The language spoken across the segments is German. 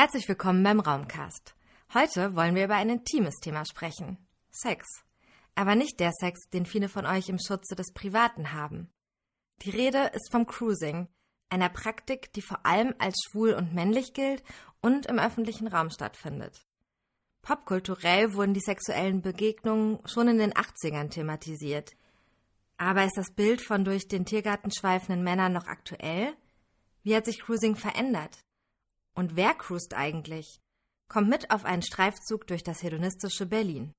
Herzlich willkommen beim Raumcast. Heute wollen wir über ein intimes Thema sprechen. Sex. Aber nicht der Sex, den viele von euch im Schutze des Privaten haben. Die Rede ist vom Cruising, einer Praktik, die vor allem als schwul und männlich gilt und im öffentlichen Raum stattfindet. Popkulturell wurden die sexuellen Begegnungen schon in den 80ern thematisiert. Aber ist das Bild von durch den Tiergarten schweifenden Männern noch aktuell? Wie hat sich Cruising verändert? Und wer cruist eigentlich? Kommt mit auf einen Streifzug durch das hedonistische Berlin.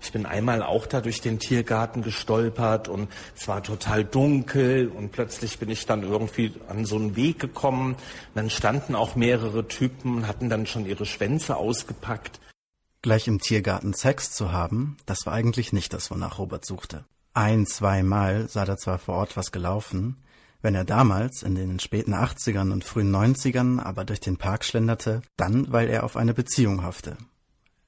Ich bin einmal auch da durch den Tiergarten gestolpert und es war total dunkel und plötzlich bin ich dann irgendwie an so einen Weg gekommen. Dann standen auch mehrere Typen und hatten dann schon ihre Schwänze ausgepackt. Gleich im Tiergarten Sex zu haben, das war eigentlich nicht das, wonach Robert suchte. Ein, zweimal sah da zwar vor Ort was gelaufen, wenn er damals in den späten 80ern und frühen 90ern aber durch den Park schlenderte, dann weil er auf eine Beziehung hoffte.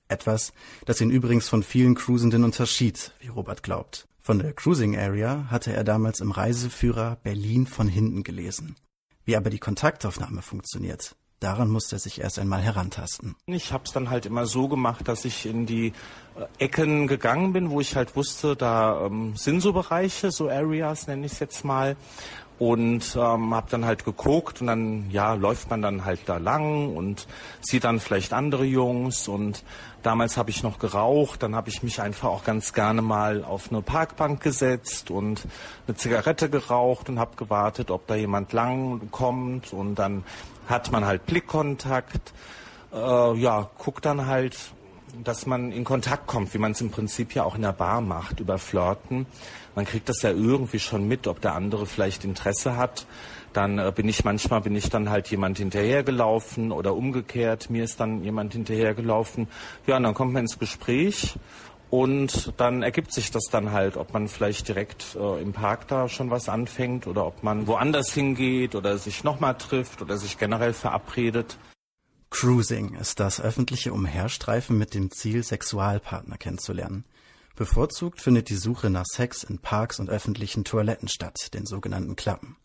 Etwas, das ihn übrigens von vielen Cruisenden unterschied, wie Robert glaubt. Von der Cruising Area hatte er damals im Reiseführer Berlin von hinten gelesen. Wie aber die Kontaktaufnahme funktioniert, daran musste er sich erst einmal herantasten. Ich habe es dann halt immer so gemacht, dass ich in die äh, Ecken gegangen bin, wo ich halt wusste, da ähm, sind so Bereiche, so Areas nenne ich es jetzt mal. Und ähm, habe dann halt geguckt und dann ja läuft man dann halt da lang und sieht dann vielleicht andere Jungs. Und damals habe ich noch geraucht, dann habe ich mich einfach auch ganz gerne mal auf eine Parkbank gesetzt und eine Zigarette geraucht und habe gewartet, ob da jemand lang kommt. Und dann hat man halt Blickkontakt, äh, ja guckt dann halt dass man in Kontakt kommt, wie man es im Prinzip ja auch in der Bar macht, über Flirten. Man kriegt das ja irgendwie schon mit, ob der andere vielleicht Interesse hat. Dann äh, bin ich manchmal bin ich dann halt jemand hinterhergelaufen oder umgekehrt, mir ist dann jemand hinterhergelaufen. Ja, und dann kommt man ins Gespräch und dann ergibt sich das dann halt, ob man vielleicht direkt äh, im Park da schon was anfängt oder ob man woanders hingeht oder sich nochmal trifft oder sich generell verabredet. Cruising ist das öffentliche Umherstreifen mit dem Ziel, Sexualpartner kennenzulernen. Bevorzugt findet die Suche nach Sex in Parks und öffentlichen Toiletten statt, den sogenannten Klappen.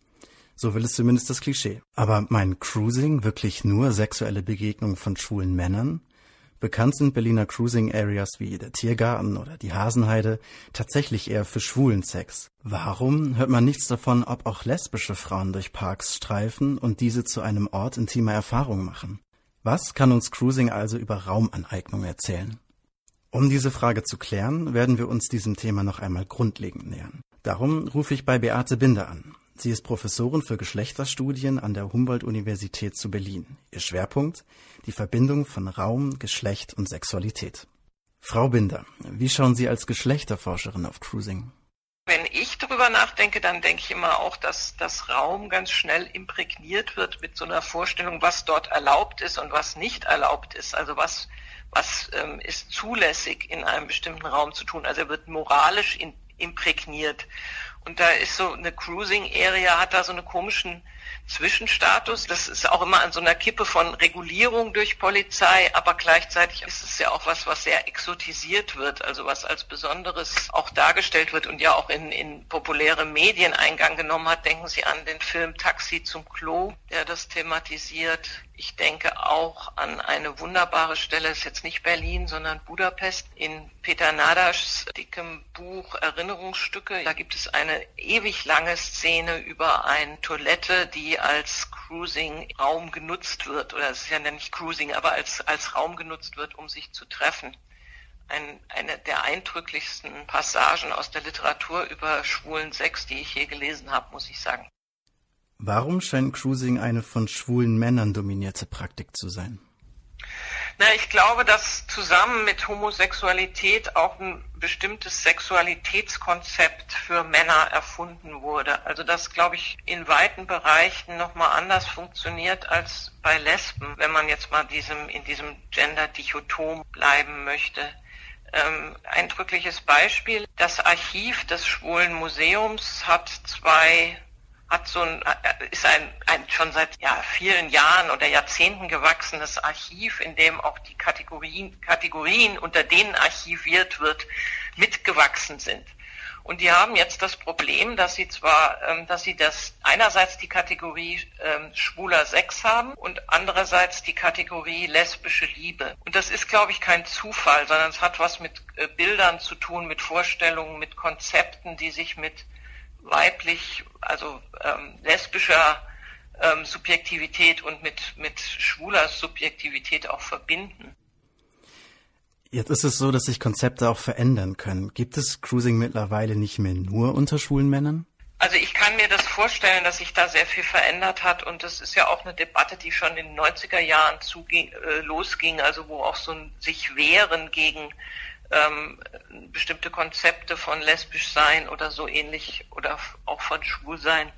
So will es zumindest das Klischee. Aber mein Cruising wirklich nur sexuelle Begegnungen von schwulen Männern? Bekannt sind Berliner Cruising Areas wie der Tiergarten oder die Hasenheide tatsächlich eher für schwulen Sex. Warum hört man nichts davon, ob auch lesbische Frauen durch Parks streifen und diese zu einem Ort intimer Erfahrung machen? Was kann uns Cruising also über Raumaneignung erzählen? Um diese Frage zu klären, werden wir uns diesem Thema noch einmal grundlegend nähern. Darum rufe ich bei Beate Binder an. Sie ist Professorin für Geschlechterstudien an der Humboldt-Universität zu Berlin. Ihr Schwerpunkt? Die Verbindung von Raum, Geschlecht und Sexualität. Frau Binder, wie schauen Sie als Geschlechterforscherin auf Cruising? Wenn ich darüber nachdenke, dann denke ich immer auch, dass das Raum ganz schnell imprägniert wird mit so einer Vorstellung, was dort erlaubt ist und was nicht erlaubt ist. Also was, was ähm, ist zulässig in einem bestimmten Raum zu tun. Also er wird moralisch in, imprägniert. Und da ist so eine Cruising Area, hat da so einen komischen Zwischenstatus. Das ist auch immer an so einer Kippe von Regulierung durch Polizei, aber gleichzeitig ist es ja auch was, was sehr exotisiert wird, also was als Besonderes auch dargestellt wird und ja auch in, in populäre Medien Eingang genommen hat. Denken Sie an den Film Taxi zum Klo, der das thematisiert. Ich denke auch an eine wunderbare Stelle, ist jetzt nicht Berlin, sondern Budapest, in Peter Nadaschs dickem Buch Erinnerungsstücke. Da gibt es eine ewig lange Szene über eine Toilette, die als Cruising-Raum genutzt wird, oder es ist ja nicht Cruising, aber als, als Raum genutzt wird, um sich zu treffen. Ein, eine der eindrücklichsten Passagen aus der Literatur über schwulen Sex, die ich je gelesen habe, muss ich sagen. Warum scheint Cruising eine von schwulen Männern dominierte Praktik zu sein? Na, ich glaube, dass zusammen mit Homosexualität auch ein bestimmtes Sexualitätskonzept für Männer erfunden wurde. Also das, glaube ich, in weiten Bereichen nochmal anders funktioniert als bei Lesben, wenn man jetzt mal diesem, in diesem Gender-Dichotom bleiben möchte. Ähm, eindrückliches Beispiel. Das Archiv des Schwulen Museums hat zwei hat so ein, äh, ist ein, ein schon seit ja, vielen Jahren oder Jahrzehnten gewachsenes Archiv, in dem auch die Kategorien, Kategorien, unter denen archiviert wird, mitgewachsen sind. Und die haben jetzt das Problem, dass sie zwar, ähm, dass sie das einerseits die Kategorie ähm, schwuler Sex haben und andererseits die Kategorie lesbische Liebe. Und das ist, glaube ich, kein Zufall, sondern es hat was mit äh, Bildern zu tun, mit Vorstellungen, mit Konzepten, die sich mit weiblich, also ähm, lesbischer ähm, Subjektivität und mit, mit schwuler Subjektivität auch verbinden. Jetzt ist es so, dass sich Konzepte auch verändern können. Gibt es Cruising mittlerweile nicht mehr nur unter schwulen Männern? Also ich kann mir das vorstellen, dass sich da sehr viel verändert hat und das ist ja auch eine Debatte, die schon in den 90er Jahren zuging, äh, losging, also wo auch so ein sich wehren gegen ähm, bestimmte Konzepte von lesbisch sein oder so ähnlich oder auch von schwul sein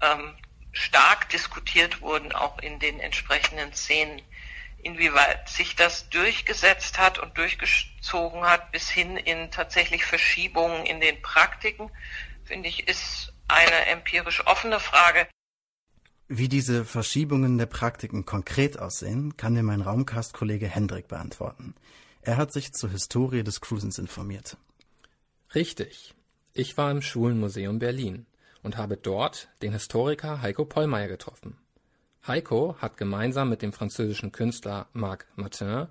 ähm, stark diskutiert wurden, auch in den entsprechenden Szenen. Inwieweit sich das durchgesetzt hat und durchgezogen hat bis hin in tatsächlich Verschiebungen in den Praktiken, finde ich, ist eine empirisch offene Frage. Wie diese Verschiebungen der Praktiken konkret aussehen, kann mir mein Raumcast-Kollege Hendrik beantworten. Er hat sich zur Historie des Cruisens informiert. Richtig. Ich war im Schwulenmuseum Berlin und habe dort den Historiker Heiko Pollmeier getroffen. Heiko hat gemeinsam mit dem französischen Künstler Marc Martin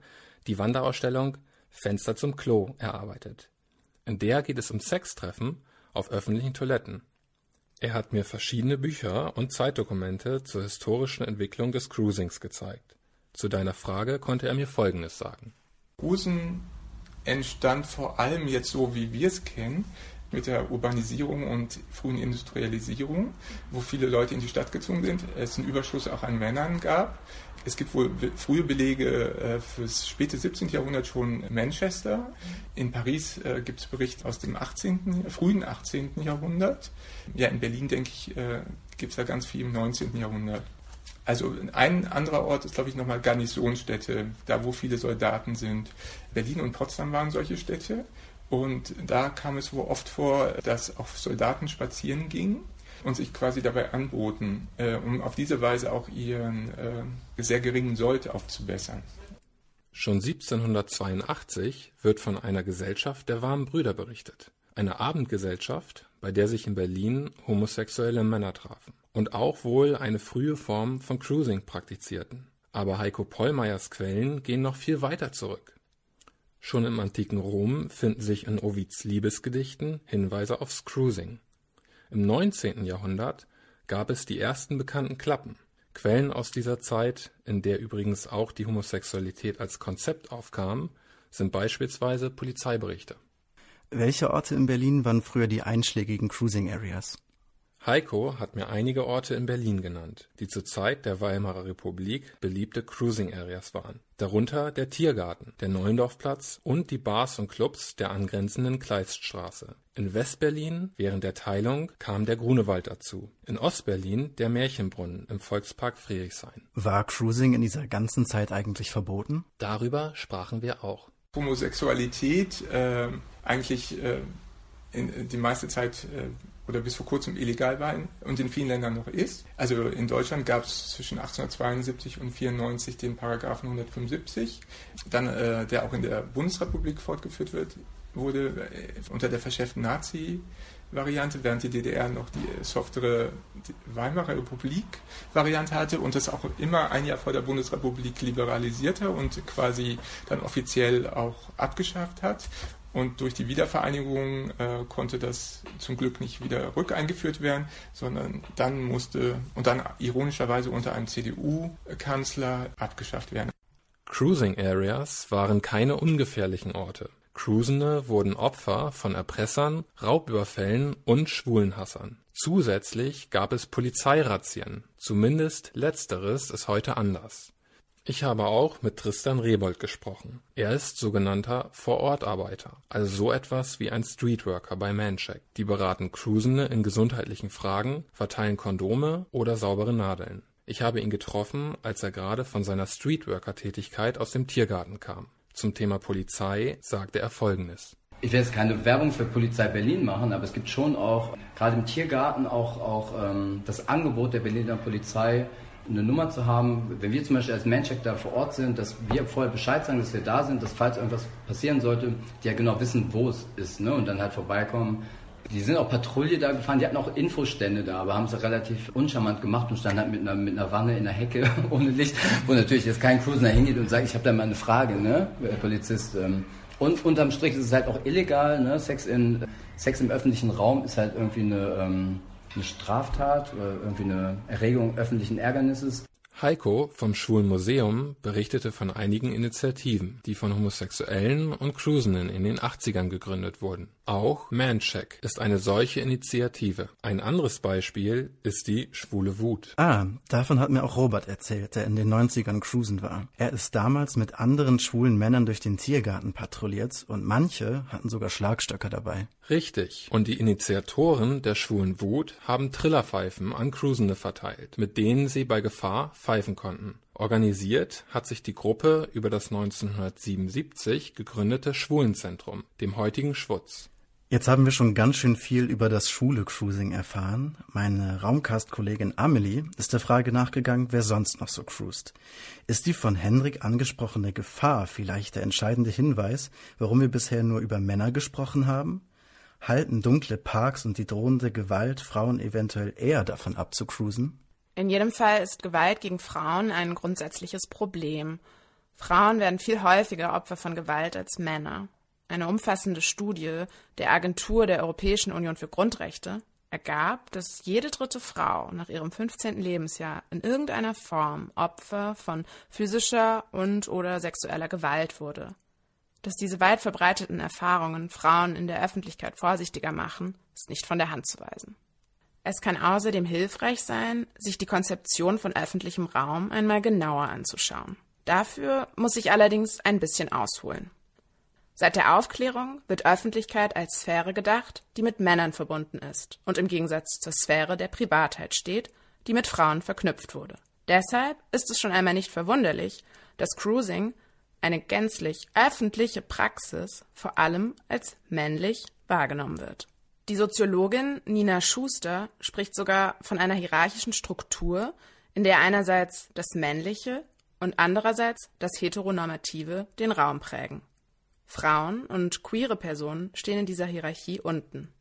die Wanderausstellung Fenster zum Klo erarbeitet. In der geht es um Sextreffen auf öffentlichen Toiletten. Er hat mir verschiedene Bücher und Zeitdokumente zur historischen Entwicklung des Cruisings gezeigt. Zu deiner Frage konnte er mir Folgendes sagen. Cruisen entstand vor allem jetzt so, wie wir es kennen, mit der Urbanisierung und frühen Industrialisierung, wo viele Leute in die Stadt gezogen sind, es einen Überschuss auch an Männern gab. Es gibt wohl frühe Belege äh, fürs späte 17. Jahrhundert schon Manchester. In Paris äh, gibt es Berichte aus dem 18., frühen 18. Jahrhundert. Ja, in Berlin, denke ich, äh, gibt es da ganz viel im 19. Jahrhundert. Also ein anderer Ort ist, glaube ich, nochmal Garnisonstädte, da wo viele Soldaten sind. Berlin und Potsdam waren solche Städte. Und da kam es wohl oft vor, dass auch Soldaten spazieren gingen und sich quasi dabei anboten, äh, um auf diese Weise auch ihren äh, sehr geringen Sold aufzubessern. Schon 1782 wird von einer Gesellschaft der warmen Brüder berichtet. Eine Abendgesellschaft, bei der sich in Berlin homosexuelle Männer trafen und auch wohl eine frühe Form von Cruising praktizierten. Aber Heiko Pollmeyers Quellen gehen noch viel weiter zurück. Schon im antiken Rom finden sich in Ovids Liebesgedichten Hinweise aufs Cruising. Im 19. Jahrhundert gab es die ersten bekannten Klappen. Quellen aus dieser Zeit, in der übrigens auch die Homosexualität als Konzept aufkam, sind beispielsweise Polizeiberichte. Welche Orte in Berlin waren früher die einschlägigen Cruising Areas? Heiko hat mir einige Orte in Berlin genannt, die zur Zeit der Weimarer Republik beliebte Cruising Areas waren, darunter der Tiergarten, der Neuendorfplatz und die Bars und Clubs der angrenzenden Kleiststraße. In Westberlin während der Teilung kam der Grunewald dazu, in Ostberlin der Märchenbrunnen im Volkspark Friedrichshain. War Cruising in dieser ganzen Zeit eigentlich verboten? Darüber sprachen wir auch. Homosexualität äh, eigentlich äh, in, die meiste Zeit äh, oder bis vor kurzem illegal war und in vielen Ländern noch ist. Also in Deutschland gab es zwischen 1872 und 94 den Paragraphen 175, dann äh, der auch in der Bundesrepublik fortgeführt wird, wurde äh, unter der verschärften Nazi Variante, während die DDR noch die softere Weimarer Republik-Variante hatte und das auch immer ein Jahr vor der Bundesrepublik liberalisierte und quasi dann offiziell auch abgeschafft hat. Und durch die Wiedervereinigung äh, konnte das zum Glück nicht wieder rückeingeführt werden, sondern dann musste und dann ironischerweise unter einem CDU-Kanzler abgeschafft werden. Cruising Areas waren keine ungefährlichen Orte. Cruisende wurden Opfer von Erpressern, Raubüberfällen und Schwulenhassern. Zusätzlich gab es Polizeirazzien. Zumindest letzteres ist heute anders. Ich habe auch mit Tristan Rebold gesprochen. Er ist sogenannter Vorortarbeiter, also so etwas wie ein Streetworker bei Mancheck. Die beraten Cruisende in gesundheitlichen Fragen, verteilen Kondome oder saubere Nadeln. Ich habe ihn getroffen, als er gerade von seiner Streetworker-Tätigkeit aus dem Tiergarten kam. Zum Thema Polizei sagte er Folgendes. Ich will jetzt keine Werbung für Polizei Berlin machen, aber es gibt schon auch, gerade im Tiergarten, auch, auch ähm, das Angebot der Berliner Polizei, eine Nummer zu haben, wenn wir zum Beispiel als Mancheck da vor Ort sind, dass wir vorher Bescheid sagen, dass wir da sind, dass falls irgendwas passieren sollte, die ja genau wissen, wo es ist, ne? Und dann halt vorbeikommen, Die sind auch Patrouille da gefahren, die hatten auch Infostände da, aber haben es relativ uncharmant gemacht und standen halt mit einer, mit einer Wanne in der Hecke ohne Licht, wo natürlich jetzt kein Cruiser hingeht und sagt, ich habe da mal eine Frage, ne, Polizist. Ähm. Und unterm Strich ist es halt auch illegal, ne? Sex, in, Sex im öffentlichen Raum ist halt irgendwie eine, ähm, eine Straftat oder irgendwie eine Erregung öffentlichen Ärgernisses. Heiko vom Schwulen Museum berichtete von einigen Initiativen, die von Homosexuellen und Cruisenden in den 80ern gegründet wurden. Auch Mancheck ist eine solche Initiative. Ein anderes Beispiel ist die Schwule Wut. Ah, davon hat mir auch Robert erzählt, der in den 90ern cruisen war. Er ist damals mit anderen schwulen Männern durch den Tiergarten patrouilliert und manche hatten sogar Schlagstöcke dabei. Richtig. Und die Initiatoren der Schwulen Wut haben Trillerpfeifen an Cruisende verteilt, mit denen sie bei Gefahr pfeifen konnten. Organisiert hat sich die Gruppe über das 1977 gegründete Schwulenzentrum, dem heutigen Schwutz. Jetzt haben wir schon ganz schön viel über das schwule Cruising erfahren. Meine Raumcast-Kollegin Amelie ist der Frage nachgegangen, wer sonst noch so cruist. Ist die von Henrik angesprochene Gefahr vielleicht der entscheidende Hinweis, warum wir bisher nur über Männer gesprochen haben? Halten dunkle Parks und die drohende Gewalt Frauen eventuell eher davon ab zu cruisen? In jedem Fall ist Gewalt gegen Frauen ein grundsätzliches Problem. Frauen werden viel häufiger Opfer von Gewalt als Männer. Eine umfassende Studie der Agentur der Europäischen Union für Grundrechte ergab, dass jede dritte Frau nach ihrem 15. Lebensjahr in irgendeiner Form Opfer von physischer und oder sexueller Gewalt wurde. Dass diese weit verbreiteten Erfahrungen Frauen in der Öffentlichkeit vorsichtiger machen, ist nicht von der Hand zu weisen. Es kann außerdem hilfreich sein, sich die Konzeption von öffentlichem Raum einmal genauer anzuschauen. Dafür muss ich allerdings ein bisschen ausholen. Seit der Aufklärung wird Öffentlichkeit als Sphäre gedacht, die mit Männern verbunden ist und im Gegensatz zur Sphäre der Privatheit steht, die mit Frauen verknüpft wurde. Deshalb ist es schon einmal nicht verwunderlich, dass Cruising eine gänzlich öffentliche Praxis vor allem als männlich wahrgenommen wird. Die Soziologin Nina Schuster spricht sogar von einer hierarchischen Struktur, in der einerseits das Männliche und andererseits das Heteronormative den Raum prägen. Frauen und queere Personen stehen in dieser Hierarchie unten.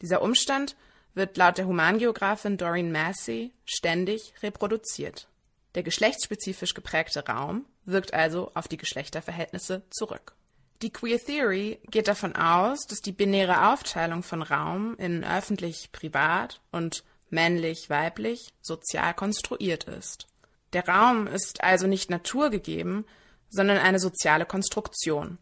Dieser Umstand wird laut der Humangeografin Doreen Massey ständig reproduziert. Der geschlechtsspezifisch geprägte Raum wirkt also auf die Geschlechterverhältnisse zurück. Die Queer Theory geht davon aus, dass die binäre Aufteilung von Raum in öffentlich-privat und männlich-weiblich sozial konstruiert ist. Der Raum ist also nicht naturgegeben, sondern eine soziale Konstruktion.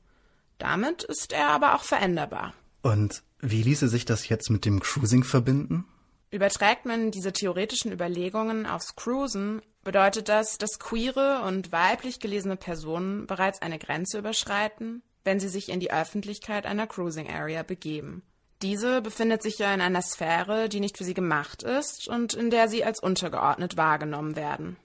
Damit ist er aber auch veränderbar. Und wie ließe sich das jetzt mit dem Cruising verbinden? Überträgt man diese theoretischen Überlegungen aufs Cruisen, bedeutet das, dass queere und weiblich gelesene Personen bereits eine Grenze überschreiten, wenn sie sich in die Öffentlichkeit einer Cruising Area begeben. Diese befindet sich ja in einer Sphäre, die nicht für sie gemacht ist und in der sie als untergeordnet wahrgenommen werden.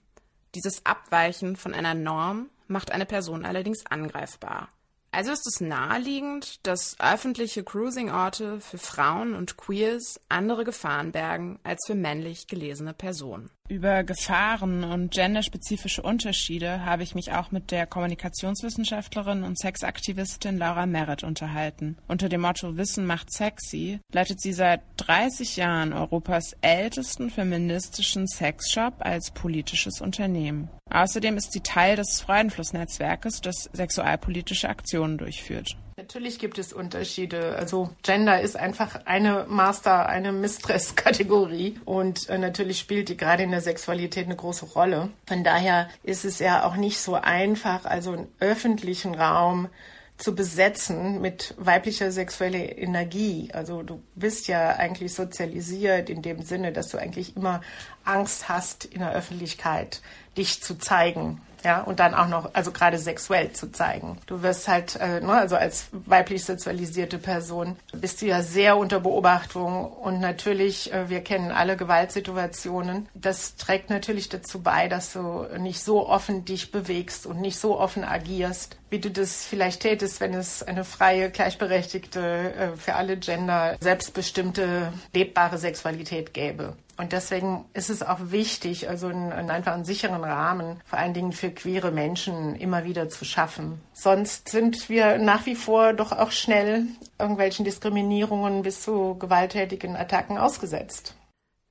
Dieses Abweichen von einer Norm macht eine Person allerdings angreifbar. Also ist es naheliegend, dass öffentliche Cruising-Orte für Frauen und Queers andere Gefahren bergen als für männlich gelesene Personen. Über Gefahren und genderspezifische Unterschiede habe ich mich auch mit der Kommunikationswissenschaftlerin und Sexaktivistin Laura Merritt unterhalten. Unter dem Motto Wissen macht sexy leitet sie seit 30 Jahren Europas ältesten feministischen Sexshop als politisches Unternehmen. Außerdem ist sie Teil des Freudenfluss-Netzwerkes, das sexualpolitische Aktionen durchführt. Natürlich gibt es Unterschiede. Also Gender ist einfach eine Master, eine Mistress-Kategorie und äh, natürlich spielt die gerade in der Sexualität eine große Rolle. Von daher ist es ja auch nicht so einfach, also einen öffentlichen Raum zu besetzen mit weiblicher sexueller Energie. Also du bist ja eigentlich sozialisiert in dem Sinne, dass du eigentlich immer Angst hast, in der Öffentlichkeit dich zu zeigen ja, und dann auch noch, also gerade sexuell zu zeigen. Du wirst halt, äh, ne, also als weiblich sozialisierte Person bist du ja sehr unter Beobachtung und natürlich, äh, wir kennen alle Gewaltsituationen. Das trägt natürlich dazu bei, dass du nicht so offen dich bewegst und nicht so offen agierst, wie du das vielleicht tätest, wenn es eine freie, gleichberechtigte, äh, für alle Gender selbstbestimmte, lebbare Sexualität gäbe. Und deswegen ist es auch wichtig, also einen, einfach einen sicheren Rahmen, vor allen Dingen für queere Menschen, immer wieder zu schaffen. Sonst sind wir nach wie vor doch auch schnell irgendwelchen Diskriminierungen bis zu gewalttätigen Attacken ausgesetzt.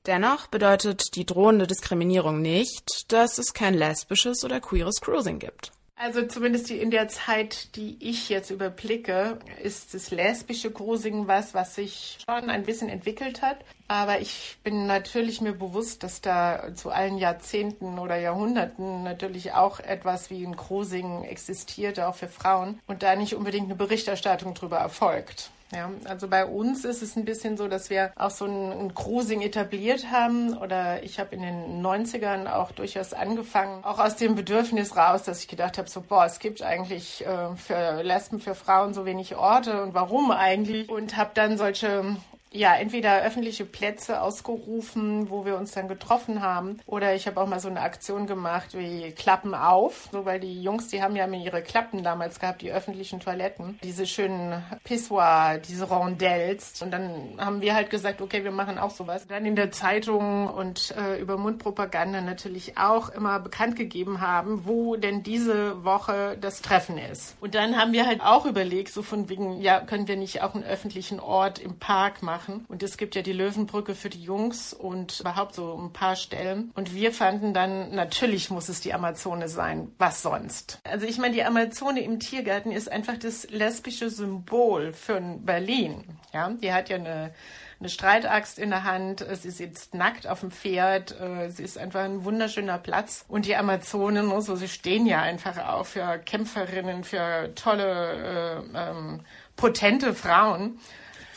Dennoch bedeutet die drohende Diskriminierung nicht, dass es kein lesbisches oder queeres Cruising gibt. Also zumindest in der Zeit, die ich jetzt überblicke, ist das lesbische Cruising was, was sich schon ein bisschen entwickelt hat. Aber ich bin natürlich mir bewusst, dass da zu allen Jahrzehnten oder Jahrhunderten natürlich auch etwas wie ein Cruising existierte, auch für Frauen, und da nicht unbedingt eine Berichterstattung darüber erfolgt. Ja, also bei uns ist es ein bisschen so, dass wir auch so ein, ein Cruising etabliert haben oder ich habe in den 90ern auch durchaus angefangen, auch aus dem Bedürfnis raus, dass ich gedacht habe, so boah, es gibt eigentlich äh, für Lesben, für Frauen so wenig Orte und warum eigentlich und habe dann solche ja, entweder öffentliche Plätze ausgerufen, wo wir uns dann getroffen haben, oder ich habe auch mal so eine Aktion gemacht wie Klappen auf, so weil die Jungs, die haben ja mir ihre Klappen damals gehabt, die öffentlichen Toiletten, diese schönen Pissoir, diese Rondells. Und dann haben wir halt gesagt, okay, wir machen auch sowas. Dann in der Zeitung und äh, über Mundpropaganda natürlich auch immer bekannt gegeben haben, wo denn diese Woche das Treffen ist. Und dann haben wir halt auch überlegt, so von wegen, ja, können wir nicht auch einen öffentlichen Ort im Park machen? Machen. Und es gibt ja die Löwenbrücke für die Jungs und überhaupt so ein paar Stellen. Und wir fanden dann, natürlich muss es die Amazone sein. Was sonst? Also ich meine, die Amazone im Tiergarten ist einfach das lesbische Symbol für Berlin. Ja, die hat ja eine eine Streitaxt in der Hand, sie sitzt nackt auf dem Pferd, äh, sie ist einfach ein wunderschöner Platz. Und die Amazonen, ne, so, sie stehen ja einfach auch für Kämpferinnen, für tolle, äh, ähm, potente Frauen.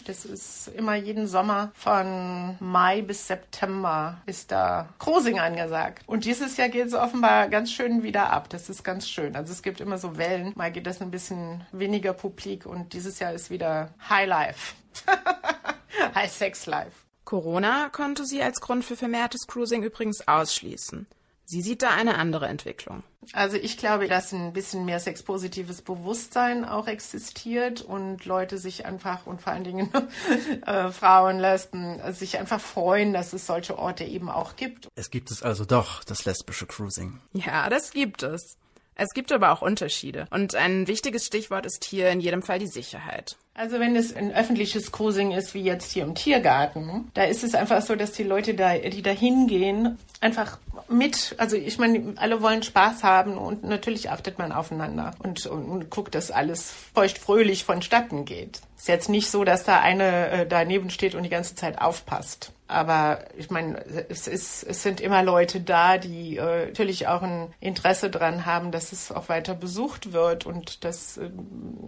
Das ist immer jeden Sommer von Mai bis September ist da Cruising angesagt. Und dieses Jahr geht es offenbar ganz schön wieder ab. Das ist ganz schön. Also es gibt immer so Wellen. Mal geht das ein bisschen weniger publik und dieses Jahr ist wieder High Life. High Sex Life. Corona konnte sie als Grund für vermehrtes Cruising übrigens ausschließen. Sie sieht da eine andere Entwicklung. Also ich glaube, dass ein bisschen mehr sexpositives Bewusstsein auch existiert und Leute sich einfach und vor allen Dingen äh, Frauen, Lesben sich einfach freuen, dass es solche Orte eben auch gibt. Es gibt es also doch, das lesbische Cruising. Ja, das gibt es. Es gibt aber auch Unterschiede. Und ein wichtiges Stichwort ist hier in jedem Fall die Sicherheit. Also wenn es ein öffentliches Cruising ist, wie jetzt hier im Tiergarten, da ist es einfach so, dass die Leute da, die da hingehen, einfach mit, also ich meine, alle wollen Spaß haben und natürlich achtet man aufeinander und, und, und guckt, dass alles feuchtfröhlich vonstatten geht. Ist jetzt nicht so, dass da eine äh, daneben steht und die ganze Zeit aufpasst. Aber ich meine, es, ist, es sind immer Leute da, die äh, natürlich auch ein Interesse daran haben, dass es auch weiter besucht wird. Und das, äh,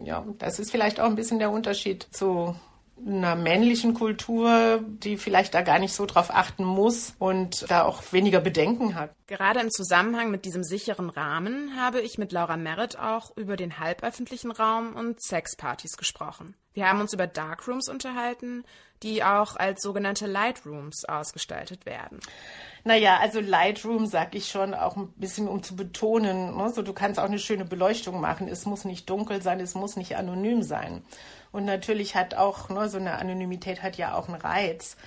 ja, das ist vielleicht auch ein bisschen der Unterschied zu einer männlichen Kultur, die vielleicht da gar nicht so drauf achten muss und da auch weniger Bedenken hat. Gerade im Zusammenhang mit diesem sicheren Rahmen habe ich mit Laura Merritt auch über den halböffentlichen Raum und Sexpartys gesprochen. Wir haben uns über Darkrooms unterhalten, die auch als sogenannte Lightrooms ausgestaltet werden. Naja, also Lightroom sag ich schon auch ein bisschen, um zu betonen, ne? so, du kannst auch eine schöne Beleuchtung machen. Es muss nicht dunkel sein, es muss nicht anonym sein. Und natürlich hat auch, ne, so eine Anonymität hat ja auch einen Reiz.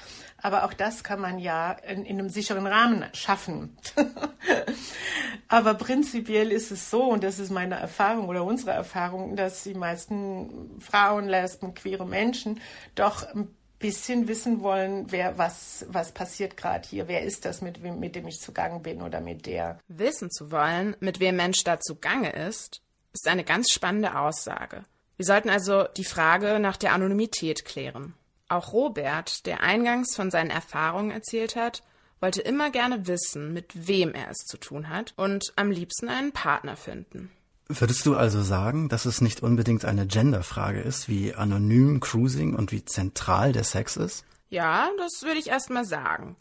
Aber auch das kann man ja in, in einem sicheren Rahmen schaffen. Aber prinzipiell ist es so, und das ist meine Erfahrung oder unsere Erfahrung, dass die meisten Frauen, Lesben, queere Menschen doch ein bisschen wissen wollen, wer was was passiert gerade hier, wer ist das, mit wem mit dem ich zugange bin oder mit der. Wissen zu wollen, mit wem Mensch da zugange ist, ist eine ganz spannende Aussage. Wir sollten also die Frage nach der Anonymität klären. Auch Robert, der eingangs von seinen Erfahrungen erzählt hat, wollte immer gerne wissen, mit wem er es zu tun hat und am liebsten einen Partner finden. Würdest du also sagen, dass es nicht unbedingt eine Genderfrage ist, wie anonym Cruising und wie zentral der Sex ist? Ja, das würde ich erst mal sagen.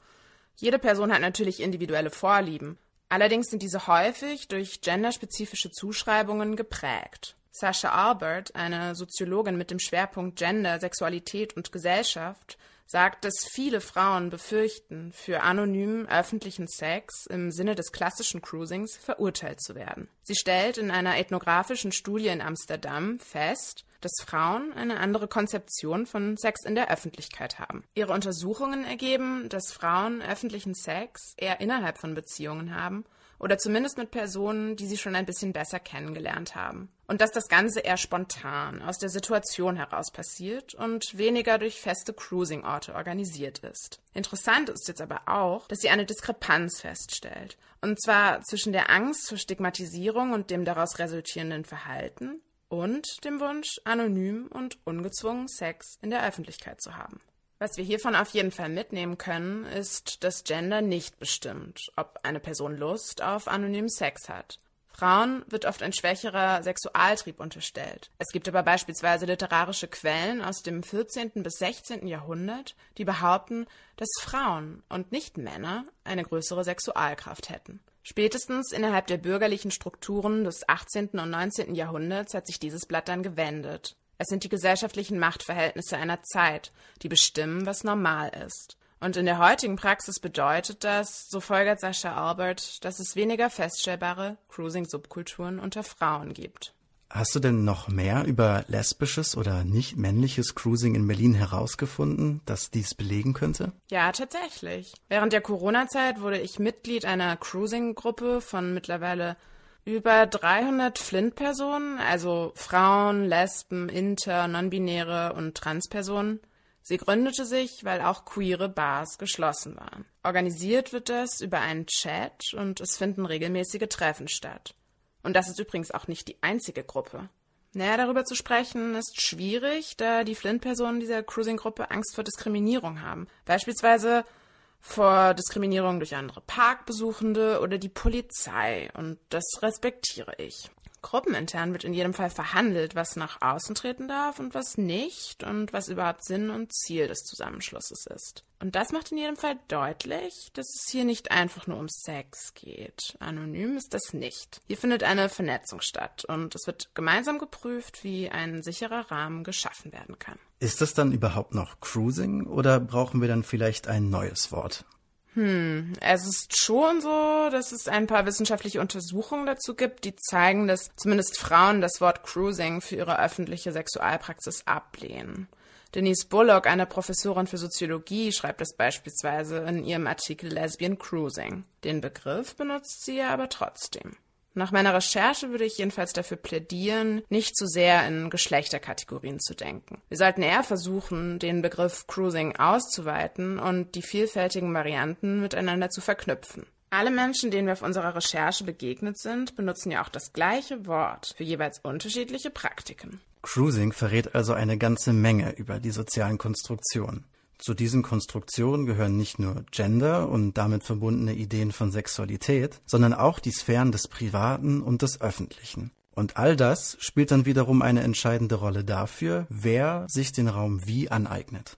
Jede Person hat natürlich individuelle Vorlieben. Allerdings sind diese häufig durch genderspezifische Zuschreibungen geprägt. Sascha Albert, eine Soziologin mit dem Schwerpunkt Gender, Sexualität und Gesellschaft, sagt, dass viele Frauen befürchten, für anonymen öffentlichen Sex im Sinne des klassischen Cruisings verurteilt zu werden. Sie stellt in einer ethnografischen Studie in Amsterdam fest, dass Frauen eine andere Konzeption von Sex in der Öffentlichkeit haben. Ihre Untersuchungen ergeben, dass Frauen öffentlichen Sex eher innerhalb von Beziehungen haben oder zumindest mit Personen, die sie schon ein bisschen besser kennengelernt haben. Und dass das Ganze eher spontan aus der Situation heraus passiert und weniger durch feste Cruising-Orte organisiert ist. Interessant ist jetzt aber auch, dass sie eine Diskrepanz feststellt. Und zwar zwischen der Angst vor Stigmatisierung und dem daraus resultierenden Verhalten und dem Wunsch, anonym und ungezwungen Sex in der Öffentlichkeit zu haben. Was wir hiervon auf jeden Fall mitnehmen können, ist, dass Gender nicht bestimmt, ob eine Person Lust auf anonymen Sex hat. Frauen wird oft ein schwächerer Sexualtrieb unterstellt. Es gibt aber beispielsweise literarische Quellen aus dem 14. bis 16. Jahrhundert, die behaupten, dass Frauen und nicht Männer eine größere Sexualkraft hätten. Spätestens innerhalb der bürgerlichen Strukturen des 18. und 19. Jahrhunderts hat sich dieses Blatt dann gewendet. Es sind die gesellschaftlichen Machtverhältnisse einer Zeit, die bestimmen, was normal ist. Und in der heutigen Praxis bedeutet das, so folgert Sascha Albert, dass es weniger feststellbare Cruising-Subkulturen unter Frauen gibt. Hast du denn noch mehr über lesbisches oder nicht männliches Cruising in Berlin herausgefunden, das dies belegen könnte? Ja, tatsächlich. Während der Corona-Zeit wurde ich Mitglied einer Cruising-Gruppe von mittlerweile über 300 Flint-Personen, also Frauen, Lesben, Inter, Nonbinäre und Transpersonen. Sie gründete sich, weil auch queere Bars geschlossen waren. Organisiert wird das über einen Chat und es finden regelmäßige Treffen statt. Und das ist übrigens auch nicht die einzige Gruppe. Naja, darüber zu sprechen ist schwierig, da die Flint-Personen dieser Cruising-Gruppe Angst vor Diskriminierung haben. Beispielsweise vor Diskriminierung durch andere Parkbesuchende oder die Polizei. Und das respektiere ich. Gruppenintern wird in jedem Fall verhandelt, was nach außen treten darf und was nicht und was überhaupt Sinn und Ziel des Zusammenschlusses ist. Und das macht in jedem Fall deutlich, dass es hier nicht einfach nur um Sex geht. Anonym ist das nicht. Hier findet eine Vernetzung statt und es wird gemeinsam geprüft, wie ein sicherer Rahmen geschaffen werden kann. Ist das dann überhaupt noch Cruising oder brauchen wir dann vielleicht ein neues Wort? Hm, es ist schon so, dass es ein paar wissenschaftliche Untersuchungen dazu gibt, die zeigen, dass zumindest Frauen das Wort Cruising für ihre öffentliche Sexualpraxis ablehnen. Denise Bullock, eine Professorin für Soziologie, schreibt es beispielsweise in ihrem Artikel Lesbian Cruising. Den Begriff benutzt sie ja aber trotzdem. Nach meiner Recherche würde ich jedenfalls dafür plädieren, nicht zu sehr in Geschlechterkategorien zu denken. Wir sollten eher versuchen, den Begriff Cruising auszuweiten und die vielfältigen Varianten miteinander zu verknüpfen. Alle Menschen, denen wir auf unserer Recherche begegnet sind, benutzen ja auch das gleiche Wort für jeweils unterschiedliche Praktiken. Cruising verrät also eine ganze Menge über die sozialen Konstruktionen. Zu diesen Konstruktionen gehören nicht nur Gender und damit verbundene Ideen von Sexualität, sondern auch die Sphären des Privaten und des Öffentlichen. Und all das spielt dann wiederum eine entscheidende Rolle dafür, wer sich den Raum wie aneignet.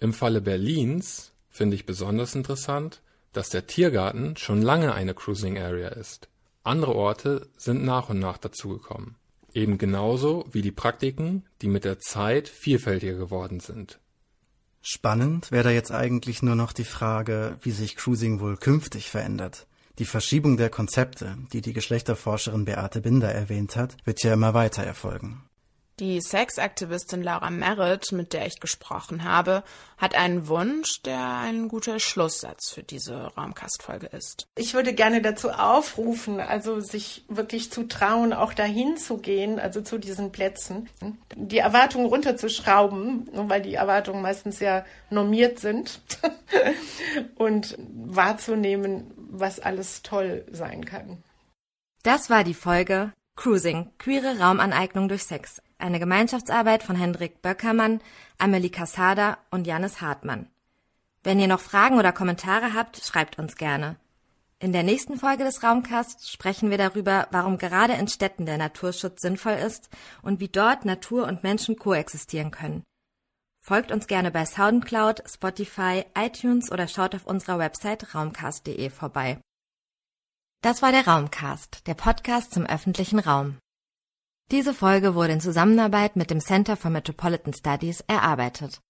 Im Falle Berlins finde ich besonders interessant, dass der Tiergarten schon lange eine Cruising Area ist. Andere Orte sind nach und nach dazugekommen. Eben genauso wie die Praktiken, die mit der Zeit vielfältiger geworden sind. Spannend wäre da jetzt eigentlich nur noch die Frage, wie sich Cruising wohl künftig verändert. Die Verschiebung der Konzepte, die die Geschlechterforscherin Beate Binder erwähnt hat, wird ja immer weiter erfolgen. Die Sexaktivistin Laura Merritt, mit der ich gesprochen habe, hat einen Wunsch, der ein guter Schlusssatz für diese Raumkastfolge ist. Ich würde gerne dazu aufrufen, also sich wirklich zu trauen, auch dahin zu gehen, also zu diesen Plätzen, die Erwartungen runterzuschrauben, weil die Erwartungen meistens ja normiert sind und wahrzunehmen, was alles toll sein kann. Das war die Folge Cruising, queere Raumaneignung durch Sex. Eine Gemeinschaftsarbeit von Hendrik Böckermann, Amelie Casada und Janis Hartmann. Wenn ihr noch Fragen oder Kommentare habt, schreibt uns gerne. In der nächsten Folge des Raumcasts sprechen wir darüber, warum gerade in Städten der Naturschutz sinnvoll ist und wie dort Natur und Menschen koexistieren können. Folgt uns gerne bei Soundcloud, Spotify, iTunes oder schaut auf unserer Website raumcast.de vorbei. Das war der Raumcast, der Podcast zum öffentlichen Raum. Diese Folge wurde in Zusammenarbeit mit dem Center for Metropolitan Studies erarbeitet.